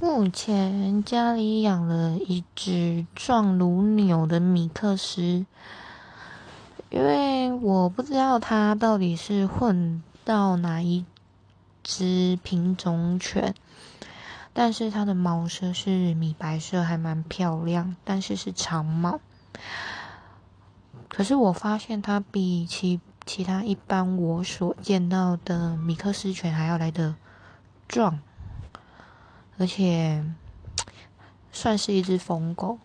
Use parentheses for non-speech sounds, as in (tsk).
目前家里养了一只壮如牛的米克斯，因为我不知道它到底是混到哪一只品种犬，但是它的毛色是米白色，还蛮漂亮，但是是长毛。可是我发现它比其其他一般我所见到的米克斯犬还要来的壮。而且 (tsk) 算是一只疯狗，